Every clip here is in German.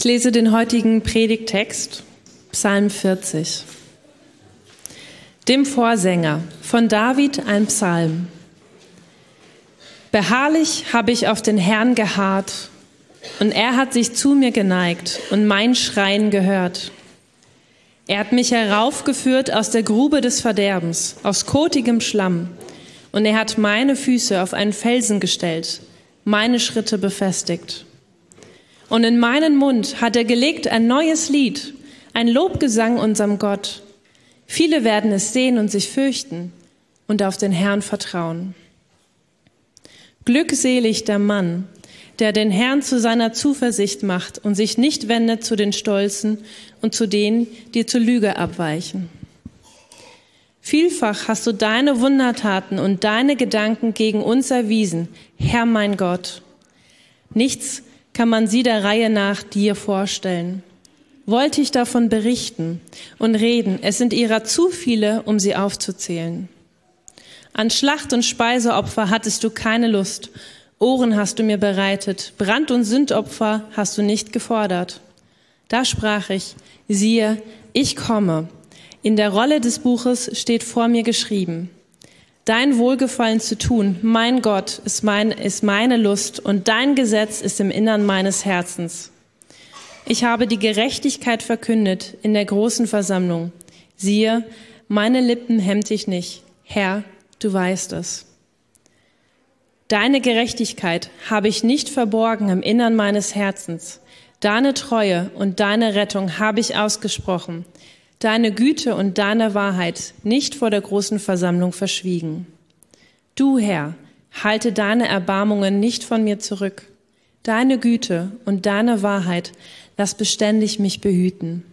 Ich lese den heutigen Predigtext, Psalm 40. Dem Vorsänger von David ein Psalm. Beharrlich habe ich auf den Herrn geharrt, und er hat sich zu mir geneigt und mein Schreien gehört. Er hat mich heraufgeführt aus der Grube des Verderbens, aus kotigem Schlamm, und er hat meine Füße auf einen Felsen gestellt, meine Schritte befestigt. Und in meinen Mund hat er gelegt ein neues Lied, ein Lobgesang unserem Gott. Viele werden es sehen und sich fürchten und auf den Herrn vertrauen. Glückselig der Mann, der den Herrn zu seiner Zuversicht macht und sich nicht wendet zu den Stolzen und zu denen, die zur Lüge abweichen. Vielfach hast du deine Wundertaten und deine Gedanken gegen uns erwiesen, Herr mein Gott. Nichts kann man sie der Reihe nach dir vorstellen. Wollte ich davon berichten und reden, es sind ihrer zu viele, um sie aufzuzählen. An Schlacht und Speiseopfer hattest du keine Lust, Ohren hast du mir bereitet, Brand- und Sündopfer hast du nicht gefordert. Da sprach ich, siehe, ich komme. In der Rolle des Buches steht vor mir geschrieben, Dein Wohlgefallen zu tun, mein Gott, ist, mein, ist meine Lust und dein Gesetz ist im Innern meines Herzens. Ich habe die Gerechtigkeit verkündet in der großen Versammlung. Siehe, meine Lippen hemmt ich nicht. Herr, du weißt es. Deine Gerechtigkeit habe ich nicht verborgen im Innern meines Herzens. Deine Treue und deine Rettung habe ich ausgesprochen. Deine Güte und deine Wahrheit nicht vor der großen Versammlung verschwiegen. Du, Herr, halte deine Erbarmungen nicht von mir zurück. Deine Güte und deine Wahrheit lass beständig mich behüten.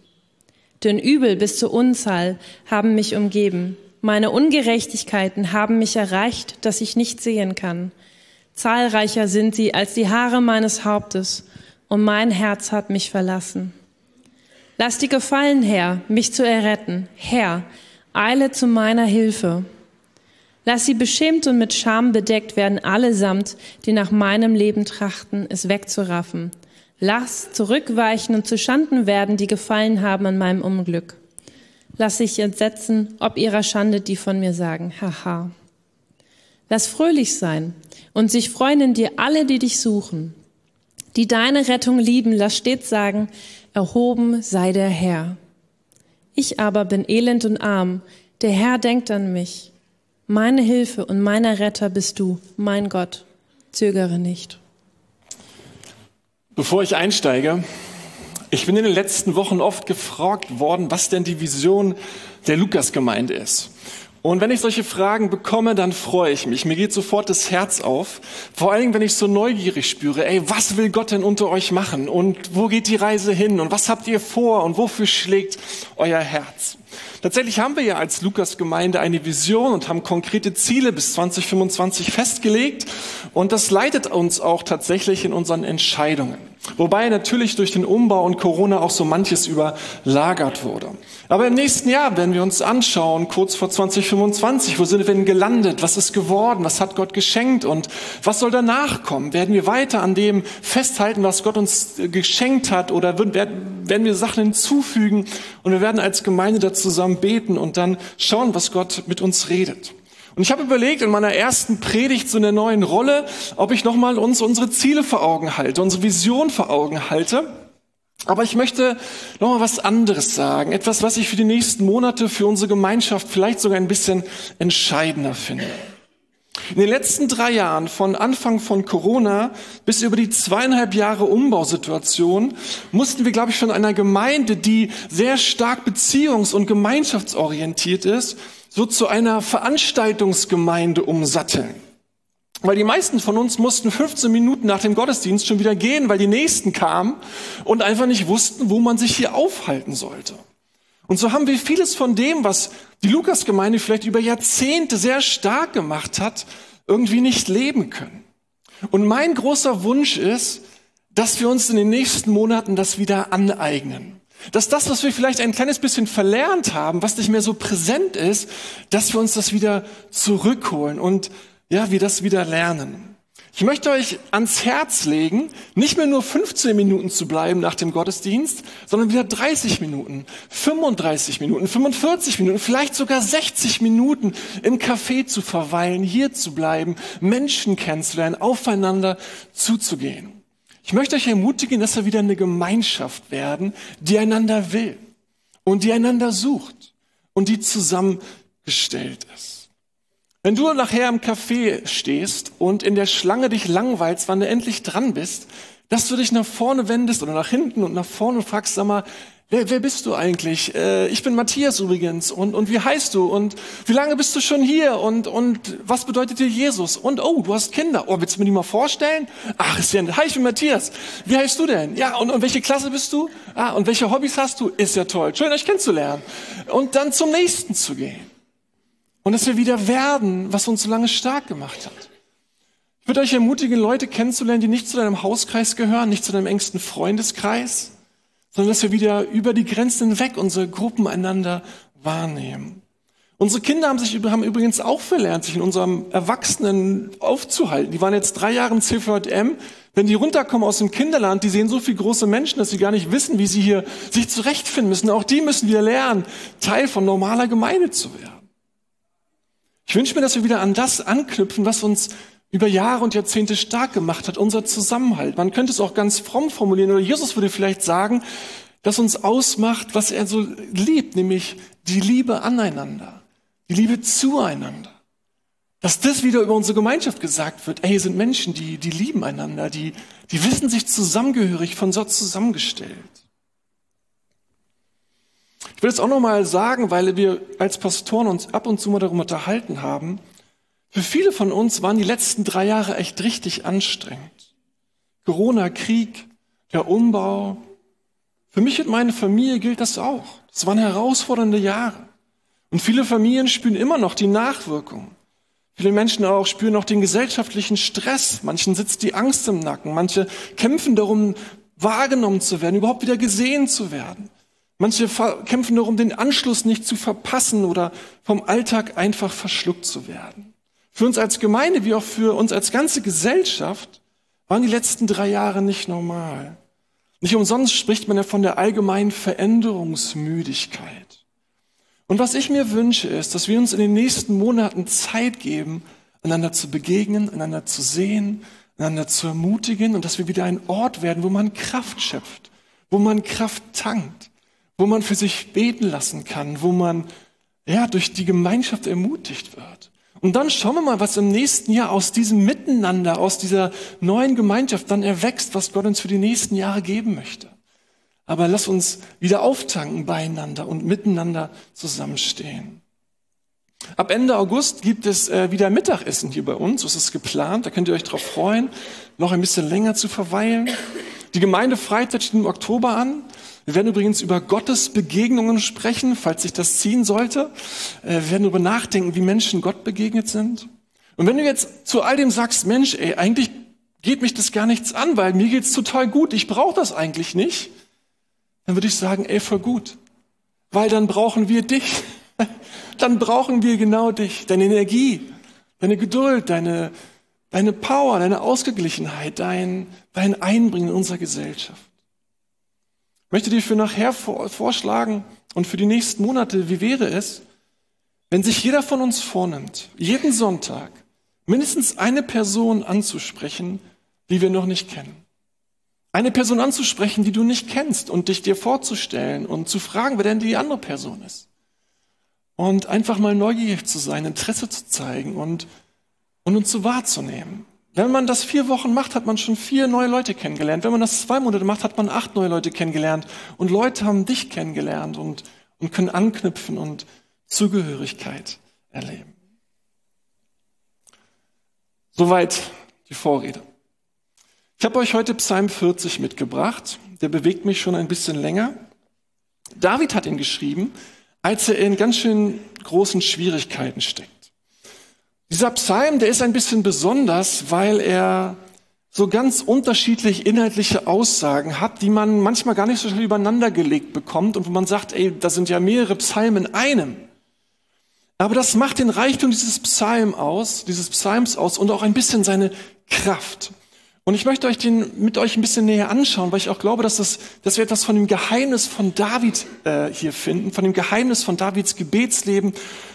Denn Übel bis zur Unzahl haben mich umgeben. Meine Ungerechtigkeiten haben mich erreicht, dass ich nicht sehen kann. Zahlreicher sind sie als die Haare meines Hauptes, und mein Herz hat mich verlassen. Lass dir gefallen, Herr, mich zu erretten. Herr, eile zu meiner Hilfe. Lass sie beschämt und mit Scham bedeckt werden allesamt, die nach meinem Leben trachten, es wegzuraffen. Lass zurückweichen und zu Schanden werden, die gefallen haben an meinem Unglück. Lass sich entsetzen, ob ihrer Schande, die von mir sagen, haha. Lass fröhlich sein und sich freuen in dir alle, die dich suchen. Die deine Rettung lieben, lass stets sagen, erhoben sei der Herr. Ich aber bin elend und arm, der Herr denkt an mich. Meine Hilfe und meiner Retter bist du, mein Gott. Zögere nicht. Bevor ich einsteige, ich bin in den letzten Wochen oft gefragt worden, was denn die Vision der Lukas-Gemeinde ist. Und wenn ich solche Fragen bekomme, dann freue ich mich. Mir geht sofort das Herz auf. Vor allen Dingen, wenn ich so neugierig spüre, ey, was will Gott denn unter euch machen? Und wo geht die Reise hin? Und was habt ihr vor? Und wofür schlägt euer Herz? Tatsächlich haben wir ja als Lukas-Gemeinde eine Vision und haben konkrete Ziele bis 2025 festgelegt. Und das leitet uns auch tatsächlich in unseren Entscheidungen. Wobei natürlich durch den Umbau und Corona auch so manches überlagert wurde. Aber im nächsten Jahr werden wir uns anschauen, kurz vor 2025, wo sind wir denn gelandet? Was ist geworden? Was hat Gott geschenkt? Und was soll danach kommen? Werden wir weiter an dem festhalten, was Gott uns geschenkt hat? Oder werden wir Sachen hinzufügen? Und wir werden als Gemeinde da zusammen beten und dann schauen, was Gott mit uns redet. Und ich habe überlegt in meiner ersten Predigt zu einer neuen Rolle, ob ich nochmal uns unsere Ziele vor Augen halte, unsere Vision vor Augen halte. Aber ich möchte noch mal was anderes sagen. Etwas, was ich für die nächsten Monate für unsere Gemeinschaft vielleicht sogar ein bisschen entscheidender finde. In den letzten drei Jahren, von Anfang von Corona bis über die zweieinhalb Jahre Umbausituation, mussten wir, glaube ich, von einer Gemeinde, die sehr stark beziehungs- und gemeinschaftsorientiert ist, so zu einer Veranstaltungsgemeinde umsatteln. Weil die meisten von uns mussten 15 Minuten nach dem Gottesdienst schon wieder gehen, weil die Nächsten kamen und einfach nicht wussten, wo man sich hier aufhalten sollte. Und so haben wir vieles von dem, was die Lukas-Gemeinde vielleicht über Jahrzehnte sehr stark gemacht hat, irgendwie nicht leben können. Und mein großer Wunsch ist, dass wir uns in den nächsten Monaten das wieder aneignen. Dass das, was wir vielleicht ein kleines bisschen verlernt haben, was nicht mehr so präsent ist, dass wir uns das wieder zurückholen und ja, wir das wieder lernen. Ich möchte euch ans Herz legen, nicht mehr nur 15 Minuten zu bleiben nach dem Gottesdienst, sondern wieder 30 Minuten, 35 Minuten, 45 Minuten, vielleicht sogar 60 Minuten im Café zu verweilen, hier zu bleiben, Menschen kennenzulernen, aufeinander zuzugehen. Ich möchte euch ermutigen, dass wir wieder eine Gemeinschaft werden, die einander will und die einander sucht und die zusammengestellt ist. Wenn du nachher im Café stehst und in der Schlange dich langweilst, wann du endlich dran bist, dass du dich nach vorne wendest oder nach hinten und nach vorne und fragst, sag mal, wer, wer bist du eigentlich? Äh, ich bin Matthias übrigens und, und wie heißt du und wie lange bist du schon hier und, und was bedeutet dir Jesus? Und oh, du hast Kinder. Oh, willst du mir die mal vorstellen? Ach, ist ja, hi, ich bin Matthias. Wie heißt du denn? Ja, und, und welche Klasse bist du? Ah, und welche Hobbys hast du? Ist ja toll. Schön, euch kennenzulernen. Und dann zum nächsten zu gehen. Und dass wir wieder werden, was uns so lange stark gemacht hat. Ich würde euch ermutigen, Leute kennenzulernen, die nicht zu deinem Hauskreis gehören, nicht zu deinem engsten Freundeskreis, sondern dass wir wieder über die Grenzen hinweg unsere Gruppen einander wahrnehmen. Unsere Kinder haben sich haben übrigens auch verlernt, sich in unserem Erwachsenen aufzuhalten. Die waren jetzt drei Jahre im CVM. Wenn die runterkommen aus dem Kinderland, die sehen so viele große Menschen, dass sie gar nicht wissen, wie sie hier sich zurechtfinden müssen. Auch die müssen wieder lernen, Teil von normaler Gemeinde zu werden. Ich wünsche mir, dass wir wieder an das anknüpfen, was uns über Jahre und Jahrzehnte stark gemacht hat, unser Zusammenhalt. Man könnte es auch ganz fromm formulieren, oder Jesus würde vielleicht sagen, dass uns ausmacht, was er so liebt, nämlich die Liebe aneinander, die Liebe zueinander. Dass das wieder über unsere Gemeinschaft gesagt wird, ey, hier sind Menschen, die, die lieben einander, die, die wissen sich zusammengehörig von Gott zusammengestellt. Ich will es auch nochmal sagen, weil wir als Pastoren uns ab und zu mal darüber unterhalten haben. Für viele von uns waren die letzten drei Jahre echt richtig anstrengend. Corona, Krieg, der Umbau. Für mich und meine Familie gilt das auch. Es waren herausfordernde Jahre. Und viele Familien spüren immer noch die Nachwirkungen. Viele Menschen auch spüren noch den gesellschaftlichen Stress. Manchen sitzt die Angst im Nacken. Manche kämpfen darum, wahrgenommen zu werden, überhaupt wieder gesehen zu werden. Manche kämpfen darum, den Anschluss nicht zu verpassen oder vom Alltag einfach verschluckt zu werden. Für uns als Gemeinde wie auch für uns als ganze Gesellschaft waren die letzten drei Jahre nicht normal. Nicht umsonst spricht man ja von der allgemeinen Veränderungsmüdigkeit. Und was ich mir wünsche, ist, dass wir uns in den nächsten Monaten Zeit geben, einander zu begegnen, einander zu sehen, einander zu ermutigen und dass wir wieder ein Ort werden, wo man Kraft schöpft, wo man Kraft tankt, wo man für sich beten lassen kann, wo man ja durch die Gemeinschaft ermutigt wird. Und dann schauen wir mal, was im nächsten Jahr aus diesem Miteinander, aus dieser neuen Gemeinschaft dann erwächst, was Gott uns für die nächsten Jahre geben möchte. Aber lass uns wieder auftanken beieinander und miteinander zusammenstehen. Ab Ende August gibt es äh, wieder Mittagessen hier bei uns. Das ist geplant. Da könnt ihr euch darauf freuen, noch ein bisschen länger zu verweilen. Die Gemeindefreizeit steht im Oktober an. Wir werden übrigens über Gottes Begegnungen sprechen, falls sich das ziehen sollte. Äh, wir werden darüber nachdenken, wie Menschen Gott begegnet sind. Und wenn du jetzt zu all dem sagst, Mensch, ey, eigentlich geht mich das gar nichts an, weil mir geht's total gut, ich brauche das eigentlich nicht, dann würde ich sagen, ey, voll gut. Weil dann brauchen wir dich. dann brauchen wir genau dich, deine Energie, deine Geduld, deine, deine Power, deine Ausgeglichenheit, dein, dein Einbringen in unserer Gesellschaft. Möchte dir für nachher vorschlagen und für die nächsten Monate, wie wäre es, wenn sich jeder von uns vornimmt, jeden Sonntag mindestens eine Person anzusprechen, die wir noch nicht kennen. Eine Person anzusprechen, die du nicht kennst und dich dir vorzustellen und zu fragen, wer denn die andere Person ist. Und einfach mal neugierig zu sein, Interesse zu zeigen und, und uns so wahrzunehmen. Wenn man das vier Wochen macht, hat man schon vier neue Leute kennengelernt. Wenn man das zwei Monate macht, hat man acht neue Leute kennengelernt. Und Leute haben dich kennengelernt und, und können anknüpfen und Zugehörigkeit erleben. Soweit die Vorrede. Ich habe euch heute Psalm 40 mitgebracht. Der bewegt mich schon ein bisschen länger. David hat ihn geschrieben, als er in ganz schön großen Schwierigkeiten steckt. Dieser Psalm, der ist ein bisschen besonders, weil er so ganz unterschiedlich inhaltliche Aussagen hat, die man manchmal gar nicht so schnell übereinander gelegt bekommt und wo man sagt, ey, da sind ja mehrere Psalmen in einem. Aber das macht den Reichtum dieses Psalm aus, dieses Psalms aus und auch ein bisschen seine Kraft. Und ich möchte euch den mit euch ein bisschen näher anschauen, weil ich auch glaube, dass, das, dass wir etwas von dem Geheimnis von David äh, hier finden, von dem Geheimnis von Davids Gebetsleben,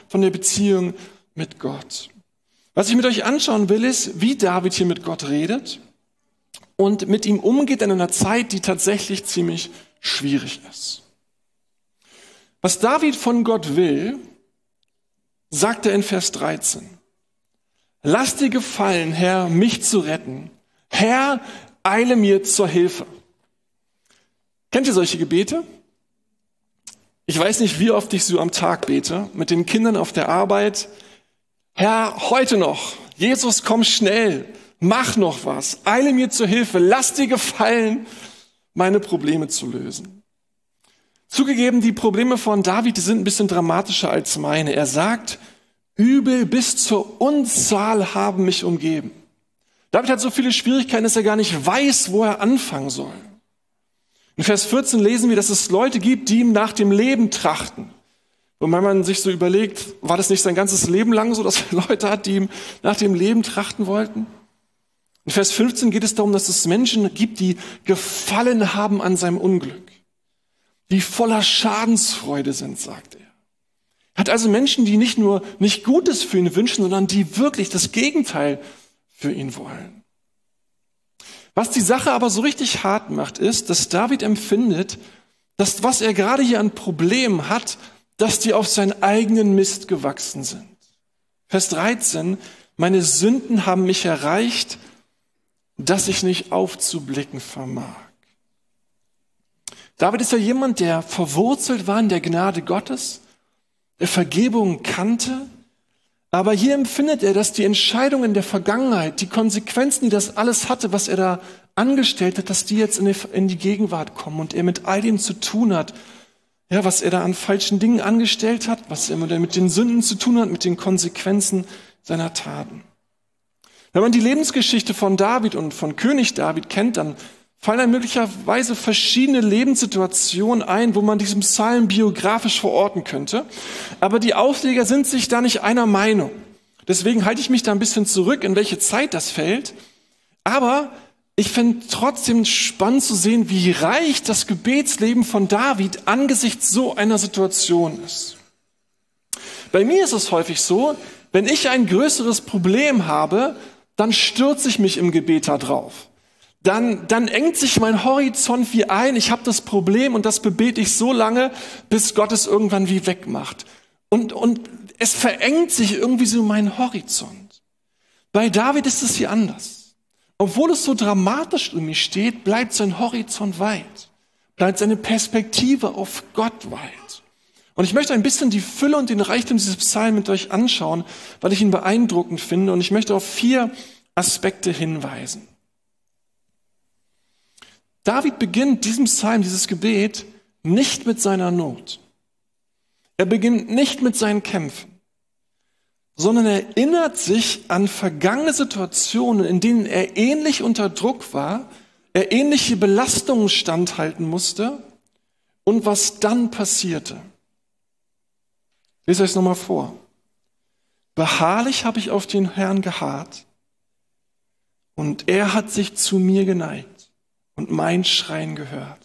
von der Beziehung mit Gott. Was ich mit euch anschauen will, ist, wie David hier mit Gott redet und mit ihm umgeht in einer Zeit, die tatsächlich ziemlich schwierig ist. Was David von Gott will, sagt er in Vers 13. Lass dir gefallen, Herr, mich zu retten. Herr, eile mir zur Hilfe. Kennt ihr solche Gebete? Ich weiß nicht, wie oft ich so am Tag bete, mit den Kindern auf der Arbeit. Herr, heute noch. Jesus, komm schnell. Mach noch was. Eile mir zur Hilfe. Lass dir gefallen, meine Probleme zu lösen. Zugegeben, die Probleme von David sind ein bisschen dramatischer als meine. Er sagt, Übel bis zur Unzahl haben mich umgeben. David hat so viele Schwierigkeiten, dass er gar nicht weiß, wo er anfangen soll. In Vers 14 lesen wir, dass es Leute gibt, die ihm nach dem Leben trachten. Und wenn man sich so überlegt, war das nicht sein ganzes Leben lang so, dass er Leute hat, die ihm nach dem Leben trachten wollten? In Vers 15 geht es darum, dass es Menschen gibt, die gefallen haben an seinem Unglück, die voller Schadensfreude sind, sagt er. Er hat also Menschen, die nicht nur nicht Gutes für ihn wünschen, sondern die wirklich das Gegenteil für ihn wollen. Was die Sache aber so richtig hart macht, ist, dass David empfindet, dass was er gerade hier an Problemen hat, dass die auf seinen eigenen Mist gewachsen sind. Vers 13, meine Sünden haben mich erreicht, dass ich nicht aufzublicken vermag. David ist ja jemand, der verwurzelt war in der Gnade Gottes, der Vergebung kannte, aber hier empfindet er, dass die Entscheidungen der Vergangenheit, die Konsequenzen, die das alles hatte, was er da angestellt hat, dass die jetzt in die, in die Gegenwart kommen und er mit all dem zu tun hat, ja, was er da an falschen Dingen angestellt hat, was er mit den Sünden zu tun hat, mit den Konsequenzen seiner Taten. Wenn man die Lebensgeschichte von David und von König David kennt, dann fallen einem möglicherweise verschiedene Lebenssituationen ein, wo man diesen Psalm biografisch verorten könnte. Aber die Ausleger sind sich da nicht einer Meinung. Deswegen halte ich mich da ein bisschen zurück, in welche Zeit das fällt. Aber ich finde trotzdem spannend zu sehen, wie reich das Gebetsleben von David angesichts so einer Situation ist. Bei mir ist es häufig so, wenn ich ein größeres Problem habe, dann stürze ich mich im Gebet da drauf. Dann, dann engt sich mein Horizont wie ein. Ich habe das Problem und das bebete ich so lange, bis Gott es irgendwann wie wegmacht. Und, und es verengt sich irgendwie so mein Horizont. Bei David ist es hier anders. Obwohl es so dramatisch um mich steht, bleibt sein Horizont weit. Bleibt seine Perspektive auf Gott weit. Und ich möchte ein bisschen die Fülle und den Reichtum dieses Psalms mit euch anschauen, weil ich ihn beeindruckend finde. Und ich möchte auf vier Aspekte hinweisen. David beginnt diesem Psalm, dieses Gebet, nicht mit seiner Not. Er beginnt nicht mit seinen Kämpfen, sondern er erinnert sich an vergangene Situationen, in denen er ähnlich unter Druck war, er ähnliche Belastungen standhalten musste und was dann passierte. Lest euch nochmal vor. Beharrlich habe ich auf den Herrn geharrt und er hat sich zu mir geneigt und mein Schreien gehört.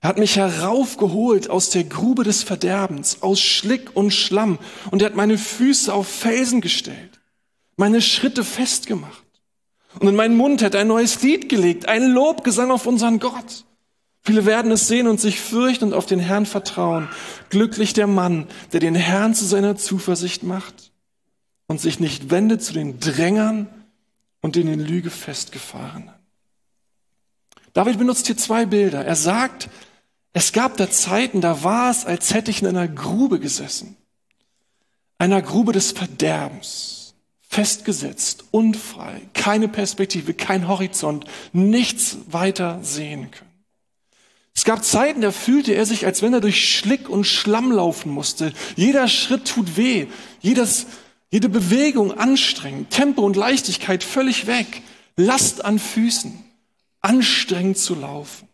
Er hat mich heraufgeholt aus der Grube des Verderbens, aus Schlick und Schlamm, und er hat meine Füße auf Felsen gestellt, meine Schritte festgemacht. Und in meinen Mund hat er ein neues Lied gelegt, ein Lobgesang auf unseren Gott. Viele werden es sehen und sich fürchten und auf den Herrn vertrauen. Glücklich der Mann, der den Herrn zu seiner Zuversicht macht und sich nicht wendet zu den Drängern und in den Lüge festgefahrenen. David benutzt hier zwei Bilder. Er sagt, es gab da Zeiten, da war es, als hätte ich in einer Grube gesessen. Einer Grube des Verderbens. Festgesetzt, unfrei, keine Perspektive, kein Horizont, nichts weiter sehen können. Es gab Zeiten, da fühlte er sich, als wenn er durch Schlick und Schlamm laufen musste. Jeder Schritt tut weh, jedes, jede Bewegung anstrengend, Tempo und Leichtigkeit völlig weg, Last an Füßen anstrengend zu laufen.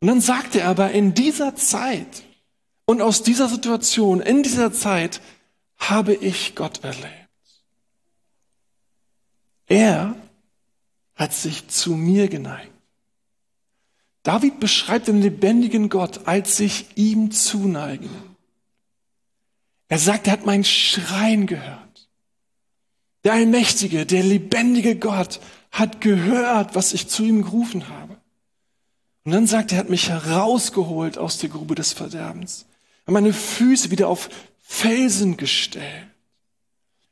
Und dann sagte er aber, in dieser Zeit Und aus dieser Situation, in dieser Zeit, habe ich Gott erlebt. Er hat sich zu mir geneigt. David beschreibt den lebendigen Gott als sich ihm zuneigen. Er sagt, er hat mein Schreien gehört. Der allmächtige, der lebendige Gott hat gehört, was ich zu ihm gerufen habe. Und dann sagt er, er hat mich herausgeholt aus der Grube des Verderbens. Er hat meine Füße wieder auf Felsen gestellt.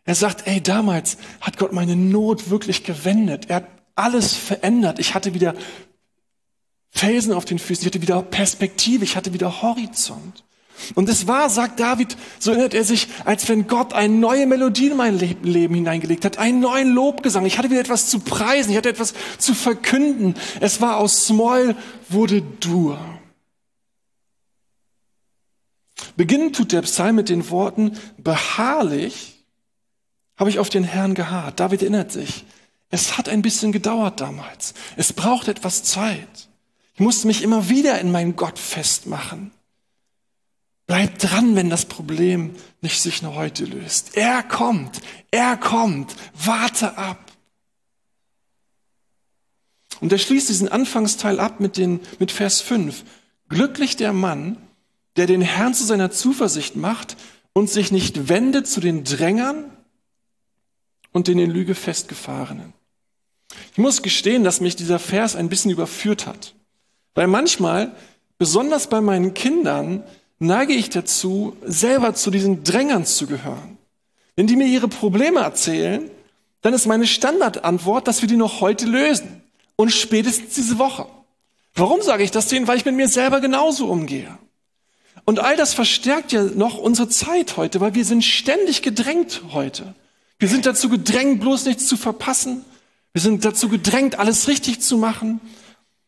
Er sagt, ey, damals hat Gott meine Not wirklich gewendet. Er hat alles verändert. Ich hatte wieder Felsen auf den Füßen, ich hatte wieder Perspektive, ich hatte wieder Horizont. Und es war, sagt David, so erinnert er sich, als wenn Gott eine neue Melodie in mein Leben hineingelegt hat, einen neuen Lobgesang. Ich hatte wieder etwas zu preisen, ich hatte etwas zu verkünden. Es war aus Small wurde Dur. Beginnen tut der Psalm mit den Worten, beharrlich habe ich auf den Herrn geharrt. David erinnert sich, es hat ein bisschen gedauert damals. Es braucht etwas Zeit. Ich musste mich immer wieder in meinen Gott festmachen. Bleib dran, wenn das Problem nicht sich nur heute löst. Er kommt, er kommt, warte ab. Und er schließt diesen Anfangsteil ab mit, den, mit Vers 5. Glücklich der Mann, der den Herrn zu seiner Zuversicht macht und sich nicht wendet zu den Drängern und den in Lüge festgefahrenen. Ich muss gestehen, dass mich dieser Vers ein bisschen überführt hat. Weil manchmal, besonders bei meinen Kindern, neige ich dazu, selber zu diesen Drängern zu gehören. Wenn die mir ihre Probleme erzählen, dann ist meine Standardantwort, dass wir die noch heute lösen. Und spätestens diese Woche. Warum sage ich das denen? Weil ich mit mir selber genauso umgehe. Und all das verstärkt ja noch unsere Zeit heute, weil wir sind ständig gedrängt heute. Wir sind dazu gedrängt, bloß nichts zu verpassen. Wir sind dazu gedrängt, alles richtig zu machen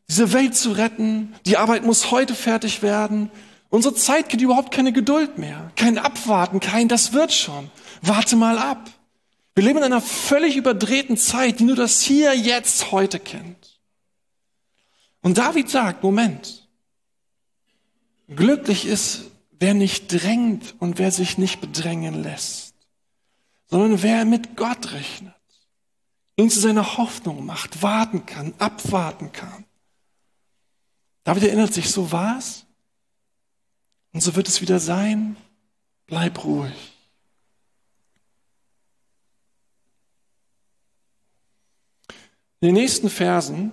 diese Welt zu retten. Die Arbeit muss heute fertig werden. Unsere Zeit kennt überhaupt keine Geduld mehr. Kein Abwarten, kein das wird schon. Warte mal ab. Wir leben in einer völlig überdrehten Zeit, die nur das Hier, Jetzt, heute kennt. Und David sagt, Moment, glücklich ist, wer nicht drängt und wer sich nicht bedrängen lässt, sondern wer mit Gott rechnet, ihn zu seiner Hoffnung macht, warten kann, abwarten kann. David erinnert sich, so war es und so wird es wieder sein. Bleib ruhig. In den nächsten Versen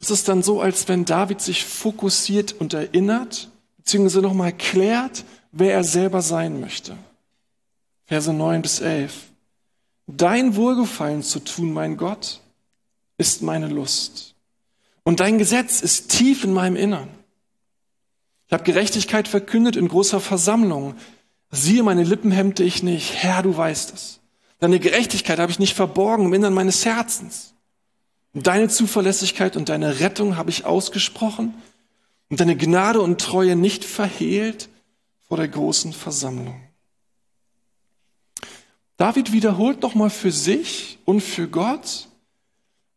ist es dann so, als wenn David sich fokussiert und erinnert, beziehungsweise nochmal klärt, wer er selber sein möchte. Verse 9 bis 11. Dein Wohlgefallen zu tun, mein Gott, ist meine Lust. Und dein Gesetz ist tief in meinem Innern. Ich habe Gerechtigkeit verkündet in großer Versammlung. Siehe, meine Lippen hemmte ich nicht. Herr, du weißt es. Deine Gerechtigkeit habe ich nicht verborgen im Innern meines Herzens. Deine Zuverlässigkeit und deine Rettung habe ich ausgesprochen und deine Gnade und Treue nicht verhehlt vor der großen Versammlung. David wiederholt nochmal für sich und für Gott,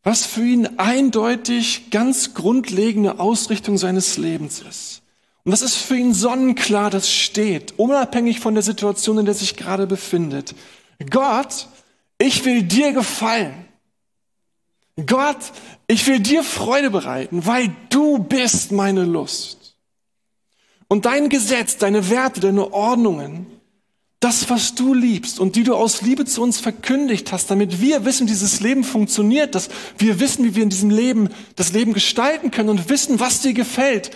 was für ihn eindeutig ganz grundlegende Ausrichtung seines Lebens ist. Und das ist für ihn sonnenklar, das steht, unabhängig von der Situation, in der sich gerade befindet. Gott, ich will dir gefallen. Gott, ich will dir Freude bereiten, weil du bist meine Lust. Und dein Gesetz, deine Werte, deine Ordnungen, das, was du liebst und die du aus Liebe zu uns verkündigt hast, damit wir wissen, wie dieses Leben funktioniert, dass wir wissen, wie wir in diesem Leben das Leben gestalten können und wissen, was dir gefällt.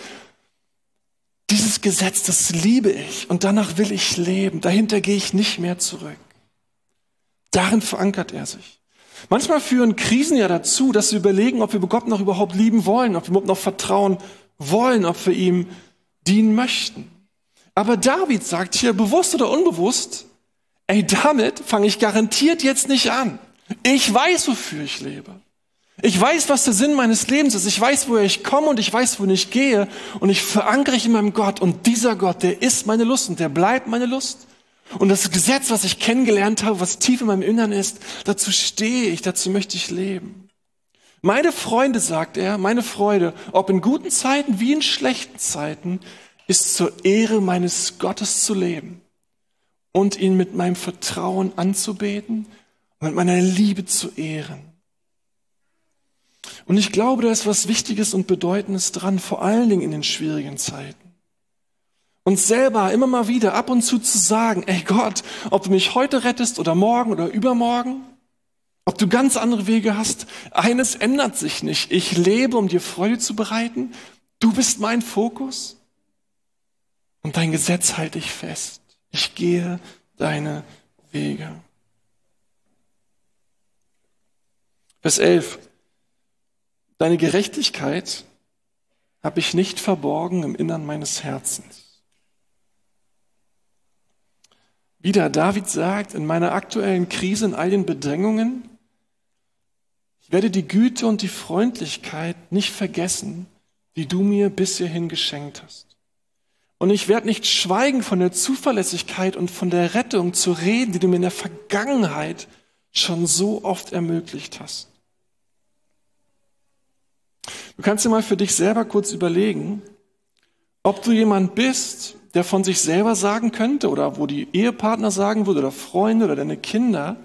Gesetz, das liebe ich und danach will ich leben. Dahinter gehe ich nicht mehr zurück. Darin verankert er sich. Manchmal führen Krisen ja dazu, dass wir überlegen, ob wir Gott noch überhaupt lieben wollen, ob wir überhaupt noch vertrauen wollen, ob wir ihm dienen möchten. Aber David sagt hier bewusst oder unbewusst, ey, damit fange ich garantiert jetzt nicht an. Ich weiß, wofür ich lebe. Ich weiß, was der Sinn meines Lebens ist. Ich weiß, woher ich komme und ich weiß, wohin ich gehe. Und ich verankere ich in meinem Gott. Und dieser Gott, der ist meine Lust und der bleibt meine Lust. Und das Gesetz, was ich kennengelernt habe, was tief in meinem Innern ist, dazu stehe ich, dazu möchte ich leben. Meine Freunde, sagt er, meine Freude, ob in guten Zeiten wie in schlechten Zeiten, ist zur Ehre meines Gottes zu leben und ihn mit meinem Vertrauen anzubeten und mit meiner Liebe zu ehren. Und ich glaube, da ist was Wichtiges und Bedeutendes dran, vor allen Dingen in den schwierigen Zeiten. Uns selber immer mal wieder ab und zu zu sagen, ey Gott, ob du mich heute rettest oder morgen oder übermorgen, ob du ganz andere Wege hast, eines ändert sich nicht. Ich lebe, um dir Freude zu bereiten. Du bist mein Fokus. Und dein Gesetz halte ich fest. Ich gehe deine Wege. Vers 11. Deine Gerechtigkeit habe ich nicht verborgen im Innern meines Herzens. Wieder David sagt, in meiner aktuellen Krise, in all den Bedrängungen, ich werde die Güte und die Freundlichkeit nicht vergessen, die du mir bis hierhin geschenkt hast. Und ich werde nicht schweigen von der Zuverlässigkeit und von der Rettung zu reden, die du mir in der Vergangenheit schon so oft ermöglicht hast. Du kannst dir mal für dich selber kurz überlegen, ob du jemand bist, der von sich selber sagen könnte oder wo die Ehepartner sagen würde oder Freunde oder deine Kinder,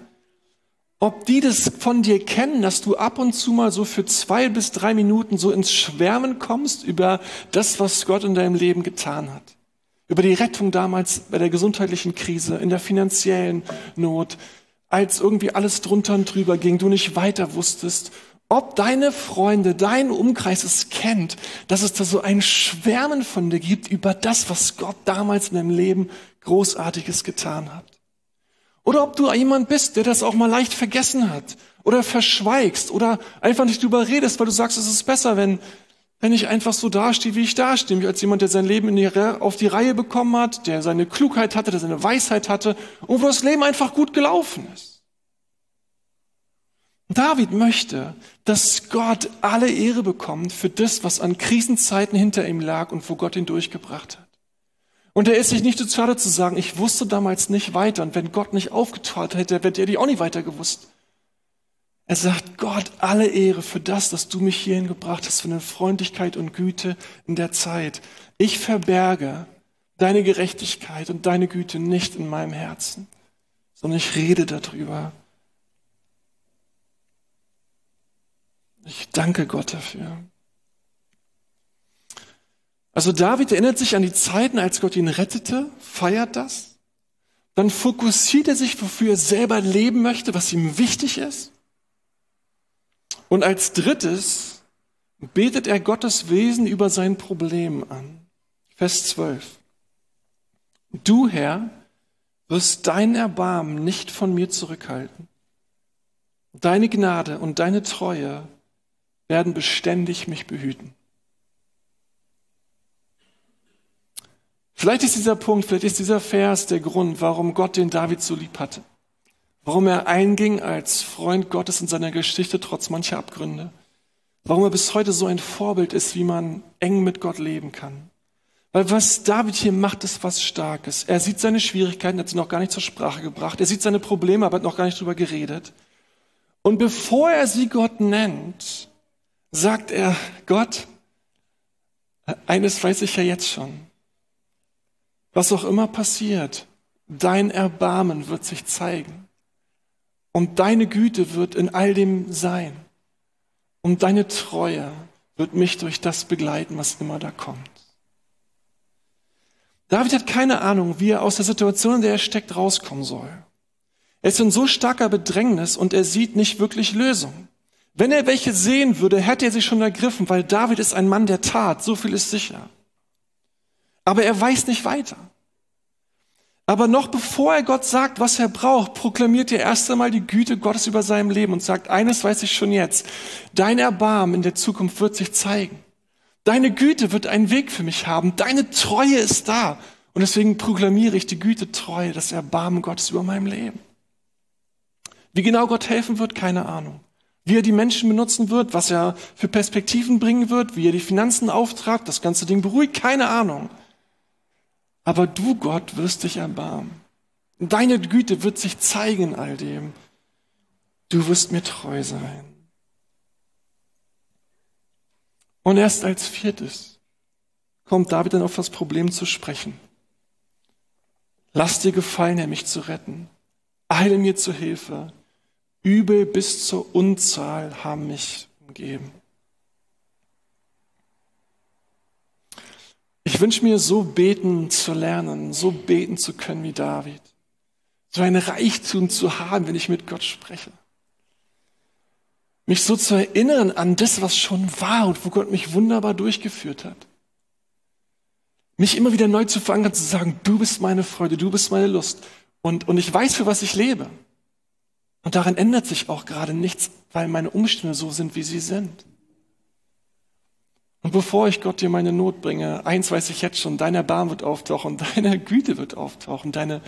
ob die das von dir kennen, dass du ab und zu mal so für zwei bis drei Minuten so ins Schwärmen kommst über das, was Gott in deinem Leben getan hat. Über die Rettung damals bei der gesundheitlichen Krise, in der finanziellen Not, als irgendwie alles drunter und drüber ging, du nicht weiter wusstest ob deine Freunde, dein Umkreis es kennt, dass es da so ein Schwärmen von dir gibt über das, was Gott damals in deinem Leben Großartiges getan hat. Oder ob du jemand bist, der das auch mal leicht vergessen hat oder verschweigst oder einfach nicht drüber redest, weil du sagst, es ist besser, wenn, wenn ich einfach so dastehe, wie ich dastehe, als jemand, der sein Leben die, auf die Reihe bekommen hat, der seine Klugheit hatte, der seine Weisheit hatte und wo das Leben einfach gut gelaufen ist. David möchte, dass Gott alle Ehre bekommt für das, was an Krisenzeiten hinter ihm lag und wo Gott ihn durchgebracht hat. Und er ist sich nicht zu schade zu sagen, ich wusste damals nicht weiter und wenn Gott nicht aufgeteilt hätte, hätte er die auch nicht weiter gewusst. Er sagt, Gott, alle Ehre für das, dass du mich hierhin gebracht hast, für deine Freundlichkeit und Güte in der Zeit. Ich verberge deine Gerechtigkeit und deine Güte nicht in meinem Herzen, sondern ich rede darüber Ich danke Gott dafür. Also David erinnert sich an die Zeiten, als Gott ihn rettete, feiert das. Dann fokussiert er sich, wofür er selber leben möchte, was ihm wichtig ist. Und als drittes betet er Gottes Wesen über sein Problem an. Vers 12. Du, Herr, wirst dein Erbarmen nicht von mir zurückhalten. Deine Gnade und deine Treue werden beständig mich behüten. Vielleicht ist dieser Punkt, vielleicht ist dieser Vers der Grund, warum Gott den David so lieb hatte. Warum er einging als Freund Gottes in seiner Geschichte trotz mancher Abgründe. Warum er bis heute so ein Vorbild ist, wie man eng mit Gott leben kann. Weil was David hier macht, ist was Starkes. Er sieht seine Schwierigkeiten, hat sie noch gar nicht zur Sprache gebracht. Er sieht seine Probleme, aber hat noch gar nicht drüber geredet. Und bevor er sie Gott nennt, sagt er, Gott, eines weiß ich ja jetzt schon. Was auch immer passiert, dein Erbarmen wird sich zeigen. Und deine Güte wird in all dem sein. Und deine Treue wird mich durch das begleiten, was immer da kommt. David hat keine Ahnung, wie er aus der Situation, in der er steckt, rauskommen soll. Er ist in so starker Bedrängnis und er sieht nicht wirklich Lösung. Wenn er welche sehen würde, hätte er sie schon ergriffen, weil David ist ein Mann der Tat, so viel ist sicher. Aber er weiß nicht weiter. Aber noch bevor er Gott sagt, was er braucht, proklamiert er erst einmal die Güte Gottes über seinem Leben und sagt, eines weiß ich schon jetzt, dein Erbarmen in der Zukunft wird sich zeigen. Deine Güte wird einen Weg für mich haben. Deine Treue ist da. Und deswegen proklamiere ich die Güte, Treue, das Erbarmen Gottes über meinem Leben. Wie genau Gott helfen wird, keine Ahnung wie er die Menschen benutzen wird, was er für Perspektiven bringen wird, wie er die Finanzen auftragt, das ganze Ding beruhigt, keine Ahnung. Aber du, Gott, wirst dich erbarmen. Deine Güte wird sich zeigen all dem. Du wirst mir treu sein. Und erst als viertes kommt David dann auf das Problem zu sprechen. Lass dir gefallen, Herr, mich zu retten. Eile mir zu Hilfe. Übel bis zur Unzahl haben mich umgeben. Ich wünsche mir, so beten zu lernen, so beten zu können wie David. So ein Reichtum zu haben, wenn ich mit Gott spreche. Mich so zu erinnern an das, was schon war und wo Gott mich wunderbar durchgeführt hat. Mich immer wieder neu zu verankern, zu sagen, du bist meine Freude, du bist meine Lust. Und, und ich weiß, für was ich lebe. Und daran ändert sich auch gerade nichts, weil meine Umstände so sind, wie sie sind. Und bevor ich Gott dir meine Not bringe, eins weiß ich jetzt schon, dein Erbarm wird auftauchen, deine Güte wird auftauchen, deine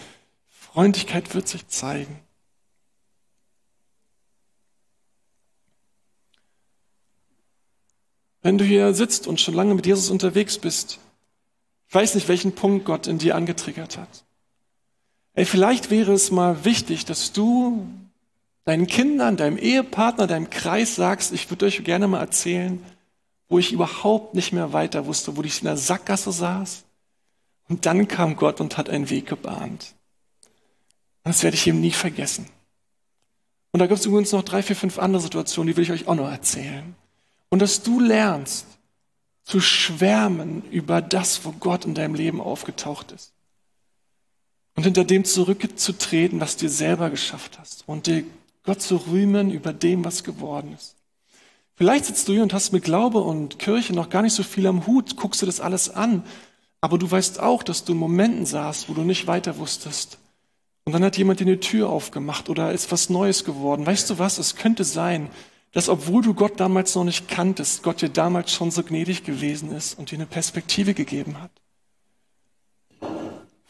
Freundlichkeit wird sich zeigen. Wenn du hier sitzt und schon lange mit Jesus unterwegs bist, ich weiß nicht, welchen Punkt Gott in dir angetriggert hat. Ey, vielleicht wäre es mal wichtig, dass du deinen Kindern, deinem Ehepartner, deinem Kreis sagst, ich würde euch gerne mal erzählen, wo ich überhaupt nicht mehr weiter wusste, wo ich in der Sackgasse saß. Und dann kam Gott und hat einen Weg gebahnt. Und das werde ich ihm nie vergessen. Und da gibt es übrigens noch drei, vier, fünf andere Situationen, die will ich euch auch noch erzählen. Und dass du lernst zu schwärmen über das, wo Gott in deinem Leben aufgetaucht ist. Und hinter dem zurückzutreten, was du dir selber geschafft hast. Und dir Gott zu rühmen über dem, was geworden ist. Vielleicht sitzt du hier und hast mit Glaube und Kirche noch gar nicht so viel am Hut, guckst du das alles an, aber du weißt auch, dass du in Momenten saßt, wo du nicht weiter wusstest. Und dann hat jemand dir eine Tür aufgemacht oder ist was Neues geworden. Weißt du was? Es könnte sein, dass obwohl du Gott damals noch nicht kanntest, Gott dir damals schon so gnädig gewesen ist und dir eine Perspektive gegeben hat.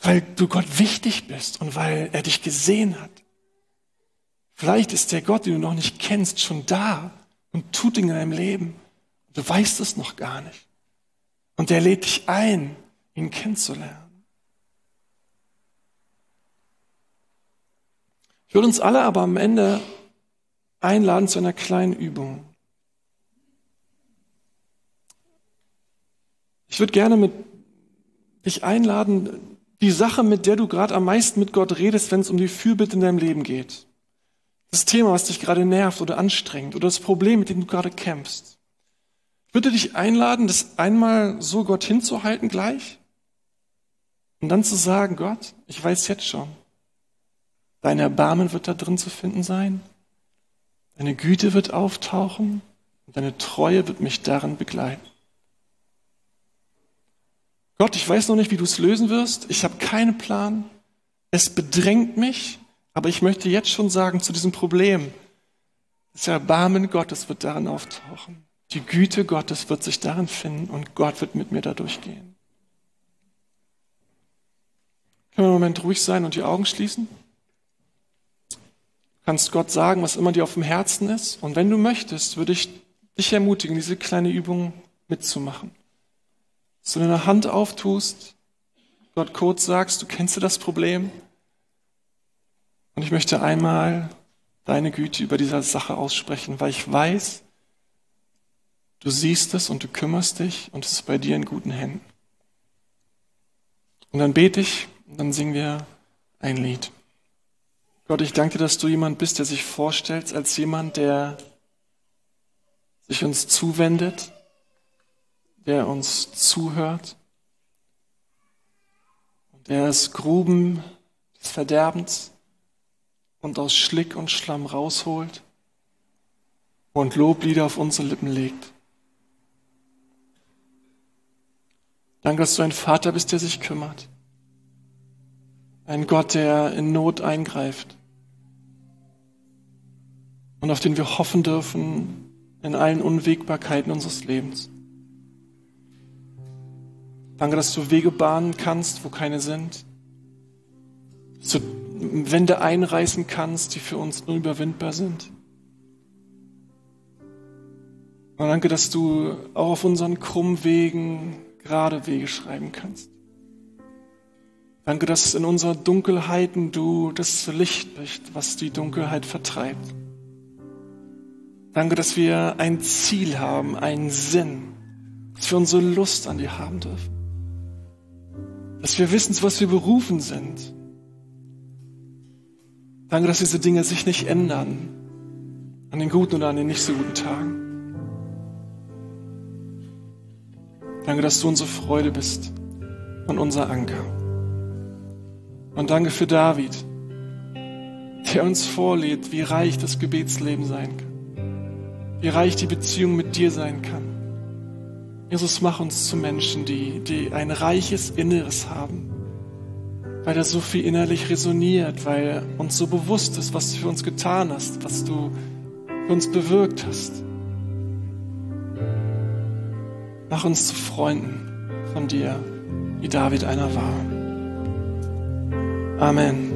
Weil du Gott wichtig bist und weil er dich gesehen hat. Vielleicht ist der Gott, den du noch nicht kennst, schon da und tut Dinge in deinem Leben. Du weißt es noch gar nicht. Und er lädt dich ein, ihn kennenzulernen. Ich würde uns alle aber am Ende einladen zu einer kleinen Übung. Ich würde gerne mit dich einladen, die Sache, mit der du gerade am meisten mit Gott redest, wenn es um die Fürbitte in deinem Leben geht. Das Thema, was dich gerade nervt oder anstrengt oder das Problem, mit dem du gerade kämpfst. Ich würde dich einladen, das einmal so Gott hinzuhalten gleich und dann zu sagen, Gott, ich weiß jetzt schon, dein Erbarmen wird da drin zu finden sein, deine Güte wird auftauchen und deine Treue wird mich darin begleiten. Gott, ich weiß noch nicht, wie du es lösen wirst, ich habe keinen Plan, es bedrängt mich, aber ich möchte jetzt schon sagen zu diesem Problem, das Erbarmen Gottes wird darin auftauchen. Die Güte Gottes wird sich darin finden und Gott wird mit mir da durchgehen. Können wir einen Moment ruhig sein und die Augen schließen? Du kannst Gott sagen, was immer dir auf dem Herzen ist. Und wenn du möchtest, würde ich dich ermutigen, diese kleine Übung mitzumachen. Dass du deine Hand auftust, Gott kurz sagst, du kennst du das Problem? Und ich möchte einmal deine Güte über dieser Sache aussprechen, weil ich weiß, du siehst es und du kümmerst dich und es ist bei dir in guten Händen. Und dann bete ich und dann singen wir ein Lied. Gott, ich danke dir, dass du jemand bist, der sich vorstellt als jemand, der sich uns zuwendet, der uns zuhört der es Gruben des Verderbens und aus Schlick und Schlamm rausholt und Loblieder auf unsere Lippen legt. Danke, dass du ein Vater bist, der sich kümmert. Ein Gott, der in Not eingreift. Und auf den wir hoffen dürfen in allen Unwägbarkeiten unseres Lebens. Danke, dass du Wege bahnen kannst, wo keine sind. Du Wände einreißen kannst, die für uns unüberwindbar sind. Und danke, dass du auch auf unseren krummen Wegen gerade Wege schreiben kannst. Danke, dass in unserer Dunkelheiten du das Licht bist, was die Dunkelheit vertreibt. Danke, dass wir ein Ziel haben, einen Sinn, dass wir unsere Lust an dir haben dürfen. dass wir wissen, was wir berufen sind. Danke, dass diese Dinge sich nicht ändern, an den guten oder an den nicht so guten Tagen. Danke, dass du unsere Freude bist und unser Anker. Und danke für David, der uns vorlebt, wie reich das Gebetsleben sein kann, wie reich die Beziehung mit dir sein kann. Jesus, mach uns zu Menschen, die, die ein reiches Inneres haben, weil da so viel innerlich resoniert, weil uns so bewusst ist, was du für uns getan hast, was du für uns bewirkt hast. Mach uns zu Freunden von dir, wie David einer war. Amen.